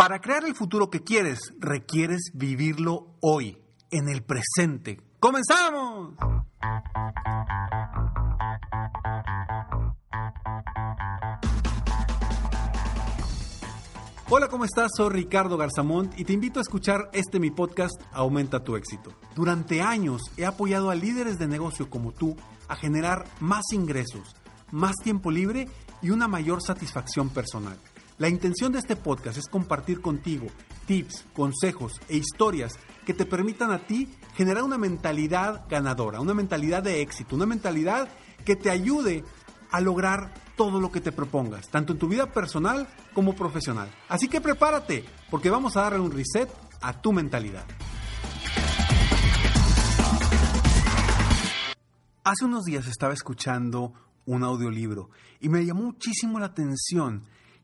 Para crear el futuro que quieres, requieres vivirlo hoy, en el presente. ¡Comenzamos! Hola, ¿cómo estás? Soy Ricardo Garzamont y te invito a escuchar este mi podcast Aumenta tu éxito. Durante años he apoyado a líderes de negocio como tú a generar más ingresos, más tiempo libre y una mayor satisfacción personal. La intención de este podcast es compartir contigo tips, consejos e historias que te permitan a ti generar una mentalidad ganadora, una mentalidad de éxito, una mentalidad que te ayude a lograr todo lo que te propongas, tanto en tu vida personal como profesional. Así que prepárate, porque vamos a darle un reset a tu mentalidad. Hace unos días estaba escuchando un audiolibro y me llamó muchísimo la atención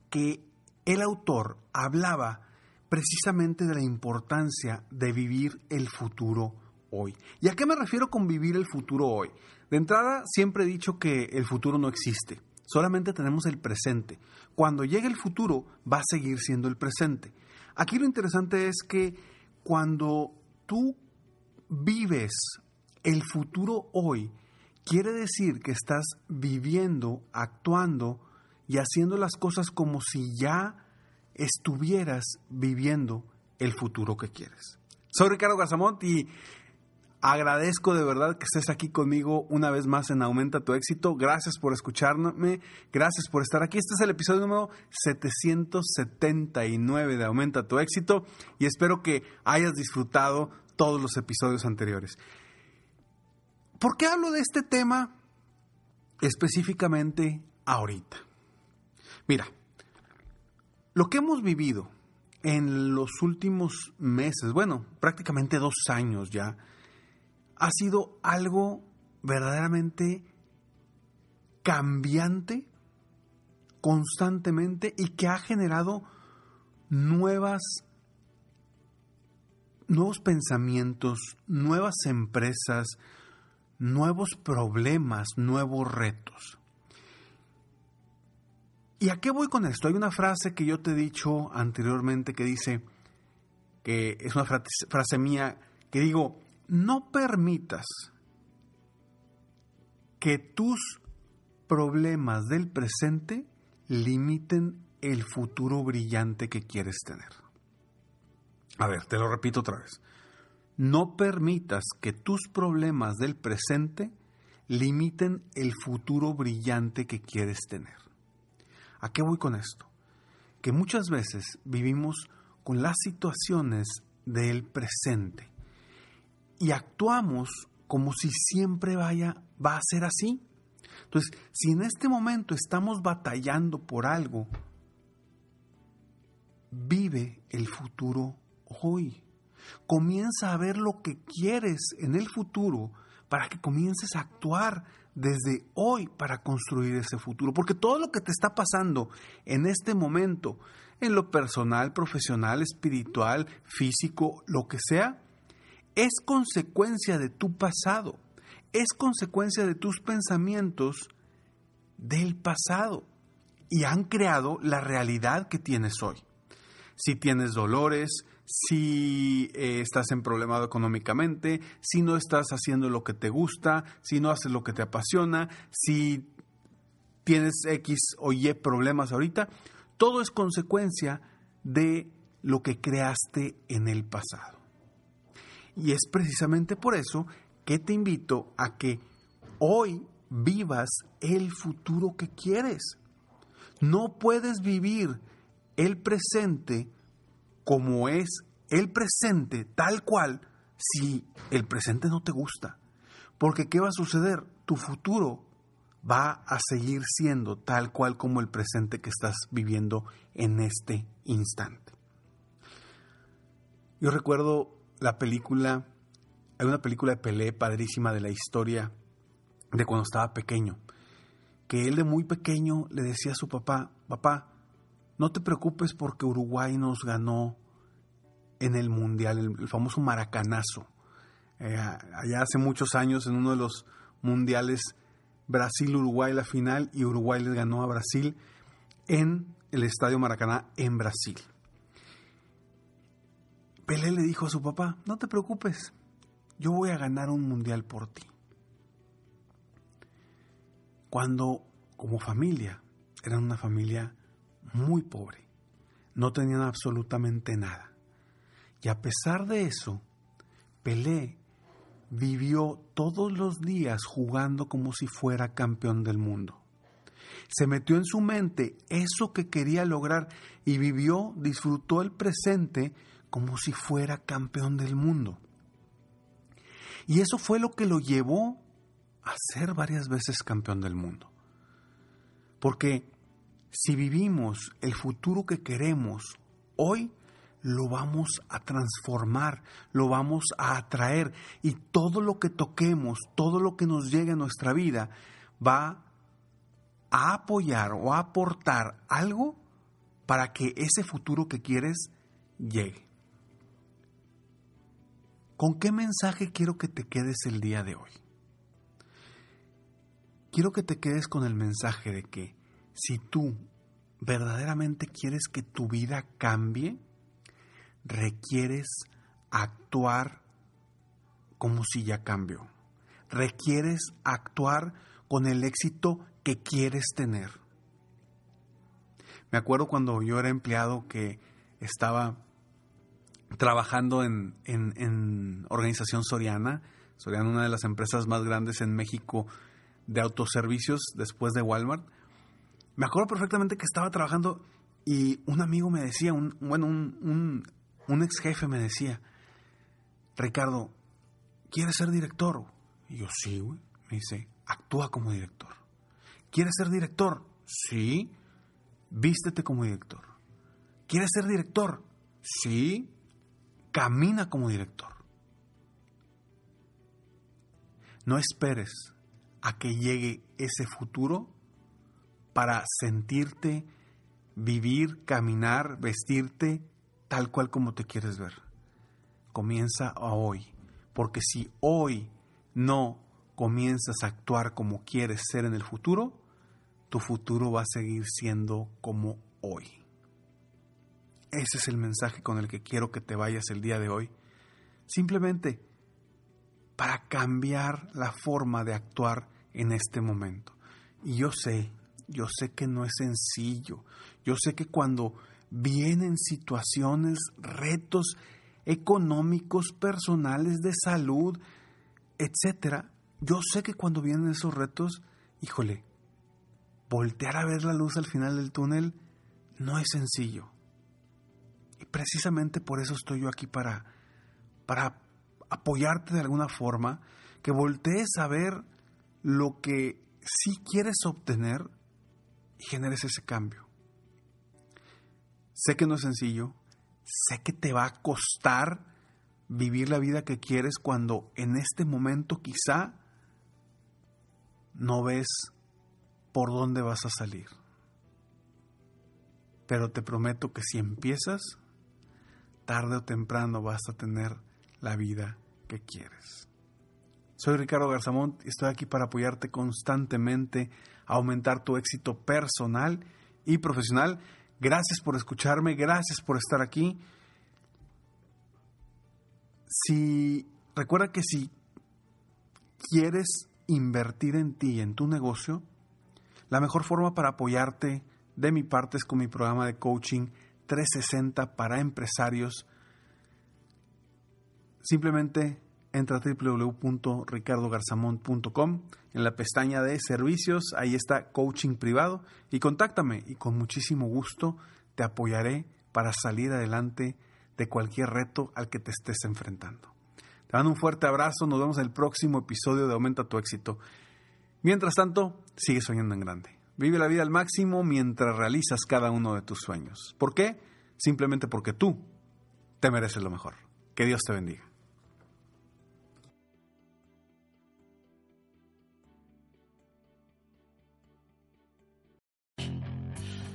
que el autor hablaba precisamente de la importancia de vivir el futuro hoy. ¿Y a qué me refiero con vivir el futuro hoy? De entrada, siempre he dicho que el futuro no existe, solamente tenemos el presente. Cuando llegue el futuro, va a seguir siendo el presente. Aquí lo interesante es que cuando tú vives el futuro hoy, quiere decir que estás viviendo, actuando y haciendo las cosas como si ya estuvieras viviendo el futuro que quieres. Soy Ricardo Garzamont y agradezco de verdad que estés aquí conmigo una vez más en Aumenta tu éxito. Gracias por escucharme, gracias por estar aquí. Este es el episodio número 779 de Aumenta tu éxito y espero que hayas disfrutado todos los episodios anteriores. ¿Por qué hablo de este tema específicamente ahorita? Mira, lo que hemos vivido en los últimos meses, bueno, prácticamente dos años ya, ha sido algo verdaderamente cambiante constantemente y que ha generado nuevas nuevos pensamientos, nuevas empresas, nuevos problemas, nuevos retos. ¿Y a qué voy con esto? Hay una frase que yo te he dicho anteriormente que dice, que es una frase, mía, que digo, no permitas que tus problemas del presente limiten el futuro brillante que quieres tener. A ver, te lo repito otra vez. No permitas que tus problemas del presente limiten el futuro brillante que quieres tener. ¿A qué voy con esto? Que muchas veces vivimos con las situaciones del presente y actuamos como si siempre vaya, va a ser así. Entonces, si en este momento estamos batallando por algo, vive el futuro hoy. Comienza a ver lo que quieres en el futuro para que comiences a actuar desde hoy para construir ese futuro. Porque todo lo que te está pasando en este momento, en lo personal, profesional, espiritual, físico, lo que sea, es consecuencia de tu pasado, es consecuencia de tus pensamientos del pasado y han creado la realidad que tienes hoy. Si tienes dolores, si eh, estás en problemado económicamente, si no estás haciendo lo que te gusta, si no haces lo que te apasiona, si tienes X o Y problemas ahorita, todo es consecuencia de lo que creaste en el pasado. Y es precisamente por eso que te invito a que hoy vivas el futuro que quieres. No puedes vivir el presente como es el presente tal cual si el presente no te gusta. Porque ¿qué va a suceder? Tu futuro va a seguir siendo tal cual como el presente que estás viviendo en este instante. Yo recuerdo la película, hay una película de Pelé padrísima de la historia de cuando estaba pequeño, que él de muy pequeño le decía a su papá, papá, no te preocupes porque Uruguay nos ganó en el Mundial, el, famoso maracanazo. Eh, allá hace muchos años, en uno de los mundiales, Brasil-Uruguay la final, y Uruguay les ganó a Brasil en el Estadio Maracaná en Brasil. Pelé le dijo a su papá, no te preocupes, yo voy a ganar un mundial por ti. Cuando como familia, eran una familia muy pobre, no tenían absolutamente nada. Y a pesar de eso, Pelé vivió todos los días jugando como si fuera campeón del mundo. Se metió en su mente eso que quería lograr y vivió, disfrutó el presente como si fuera campeón del mundo. Y eso fue lo que lo llevó a ser varias veces campeón del mundo. Porque si vivimos el futuro que queremos hoy, lo vamos a transformar, lo vamos a atraer y todo lo que toquemos, todo lo que nos llegue a nuestra vida va a apoyar o a aportar algo para que ese futuro que quieres llegue. ¿Con qué mensaje quiero que te quedes el día de hoy? Quiero que te quedes con el mensaje de que si tú verdaderamente quieres que tu vida cambie, requieres actuar como si ya cambió. Requieres actuar con el éxito que quieres tener. Me acuerdo cuando yo era empleado que estaba trabajando en, en, Organización Soriana, Soriana, una de las empresas más grandes en México de autoservicios después de Walmart. Me acuerdo perfectamente que estaba trabajando y un amigo me decía, un, bueno, un, un ex jefe me decía, Ricardo, ¿quieres ser director? Y yo, sí, güey. Me dice, actúa como director. ¿Quieres ser director? Sí. Vístete como director. ¿Quieres ser director? Sí. Camina como director. No esperes a que llegue ese futuro para sentirte, vivir, caminar, vestirte tal cual como te quieres ver. Comienza a hoy, porque si hoy no comienzas a actuar como quieres ser en el futuro, tu futuro va a seguir siendo como hoy. Ese es el mensaje con el que quiero que te vayas el día de hoy. Simplemente para cambiar la forma de actuar en este momento. Y yo sé, yo sé que no es sencillo. Yo sé que cuando vienen situaciones, retos económicos, personales, de salud, etcétera. Yo sé que cuando vienen esos retos, híjole, voltear a ver la luz al final del túnel no es sencillo. Y precisamente por eso estoy yo aquí para, para apoyarte de alguna forma, que voltees a ver lo que sí quieres obtener y generes ese cambio. Sé que no es sencillo, sé que te va a costar vivir la vida que quieres cuando en este momento quizá no ves por dónde vas a salir. Pero te prometo que si empiezas, tarde o temprano vas a tener la vida que quieres. Soy Ricardo Garzamont y estoy aquí para apoyarte constantemente a aumentar tu éxito personal y profesional. Gracias por escucharme, gracias por estar aquí. Si recuerda que si quieres invertir en ti, en tu negocio, la mejor forma para apoyarte de mi parte es con mi programa de coaching 360 para empresarios. Simplemente entra a www.ricardogarzamont.com en la pestaña de servicios, ahí está coaching privado y contáctame y con muchísimo gusto te apoyaré para salir adelante de cualquier reto al que te estés enfrentando. Te mando un fuerte abrazo, nos vemos en el próximo episodio de Aumenta tu éxito. Mientras tanto, sigue soñando en grande. Vive la vida al máximo mientras realizas cada uno de tus sueños. ¿Por qué? Simplemente porque tú te mereces lo mejor. Que Dios te bendiga.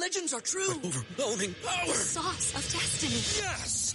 The legends are true. Overwhelming power! Sauce of destiny. Yes!